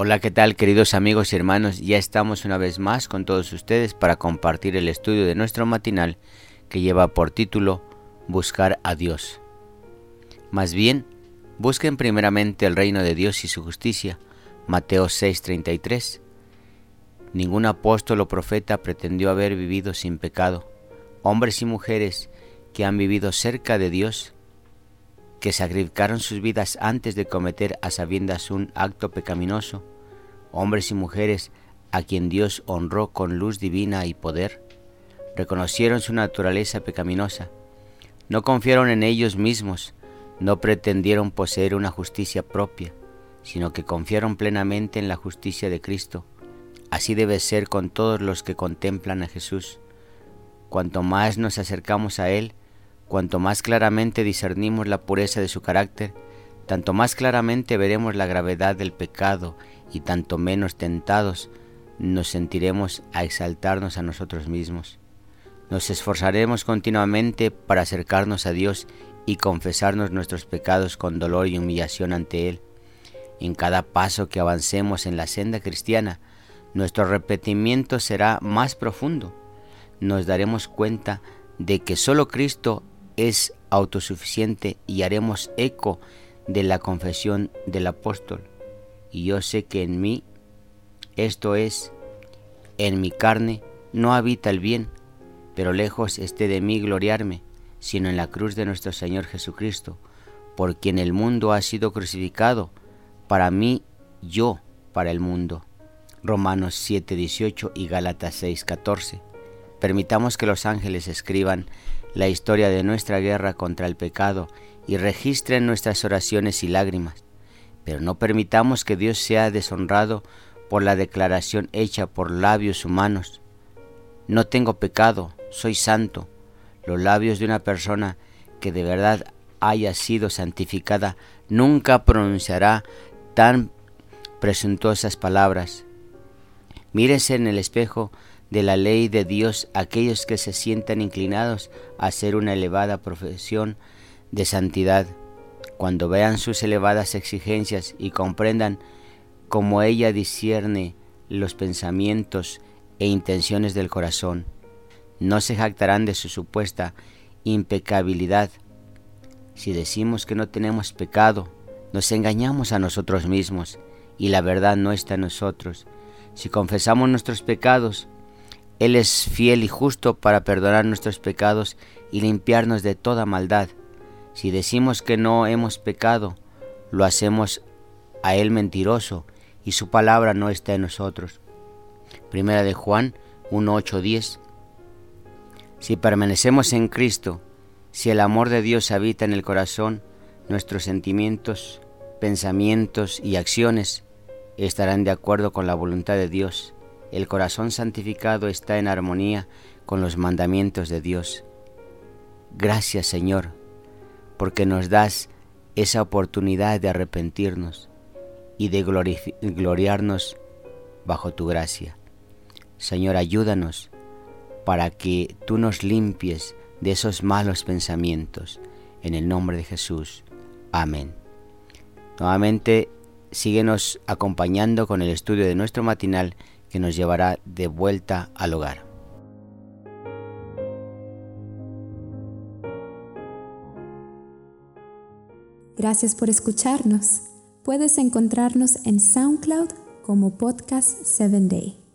Hola, ¿qué tal queridos amigos y hermanos? Ya estamos una vez más con todos ustedes para compartir el estudio de nuestro matinal que lleva por título Buscar a Dios. Más bien, busquen primeramente el reino de Dios y su justicia. Mateo 6:33. Ningún apóstol o profeta pretendió haber vivido sin pecado. Hombres y mujeres que han vivido cerca de Dios, que sacrificaron sus vidas antes de cometer a sabiendas un acto pecaminoso, hombres y mujeres a quien Dios honró con luz divina y poder, reconocieron su naturaleza pecaminosa, no confiaron en ellos mismos, no pretendieron poseer una justicia propia, sino que confiaron plenamente en la justicia de Cristo. Así debe ser con todos los que contemplan a Jesús. Cuanto más nos acercamos a Él, cuanto más claramente discernimos la pureza de su carácter, tanto más claramente veremos la gravedad del pecado y tanto menos tentados nos sentiremos a exaltarnos a nosotros mismos. Nos esforzaremos continuamente para acercarnos a Dios y confesarnos nuestros pecados con dolor y humillación ante Él. En cada paso que avancemos en la senda cristiana, nuestro repetimiento será más profundo. Nos daremos cuenta de que solo Cristo es autosuficiente y haremos eco de la confesión del apóstol. Y yo sé que en mí, esto es, en mi carne, no habita el bien, pero lejos esté de mí gloriarme, sino en la cruz de nuestro Señor Jesucristo, por quien el mundo ha sido crucificado, para mí, yo, para el mundo. Romanos 7:18 y Gálatas 6:14. Permitamos que los ángeles escriban la historia de nuestra guerra contra el pecado y registren nuestras oraciones y lágrimas, pero no permitamos que Dios sea deshonrado por la declaración hecha por labios humanos. No tengo pecado, soy santo. Los labios de una persona que de verdad haya sido santificada nunca pronunciará tan presuntuosas palabras. Mírese en el espejo de la ley de Dios aquellos que se sientan inclinados a hacer una elevada profesión de santidad. Cuando vean sus elevadas exigencias y comprendan cómo ella discierne los pensamientos e intenciones del corazón, no se jactarán de su supuesta impecabilidad. Si decimos que no tenemos pecado, nos engañamos a nosotros mismos y la verdad no está en nosotros. Si confesamos nuestros pecados, Él es fiel y justo para perdonar nuestros pecados y limpiarnos de toda maldad. Si decimos que no hemos pecado, lo hacemos a Él mentiroso y su palabra no está en nosotros. Primera de Juan 1.8.10 si permanecemos en Cristo, si el amor de Dios habita en el corazón, nuestros sentimientos, pensamientos y acciones estarán de acuerdo con la voluntad de Dios. El corazón santificado está en armonía con los mandamientos de Dios. Gracias Señor, porque nos das esa oportunidad de arrepentirnos y de gloriarnos bajo tu gracia. Señor, ayúdanos para que tú nos limpies de esos malos pensamientos. En el nombre de Jesús. Amén. Nuevamente, síguenos acompañando con el estudio de nuestro matinal que nos llevará de vuelta al hogar. Gracias por escucharnos. Puedes encontrarnos en SoundCloud como Podcast 7 Day.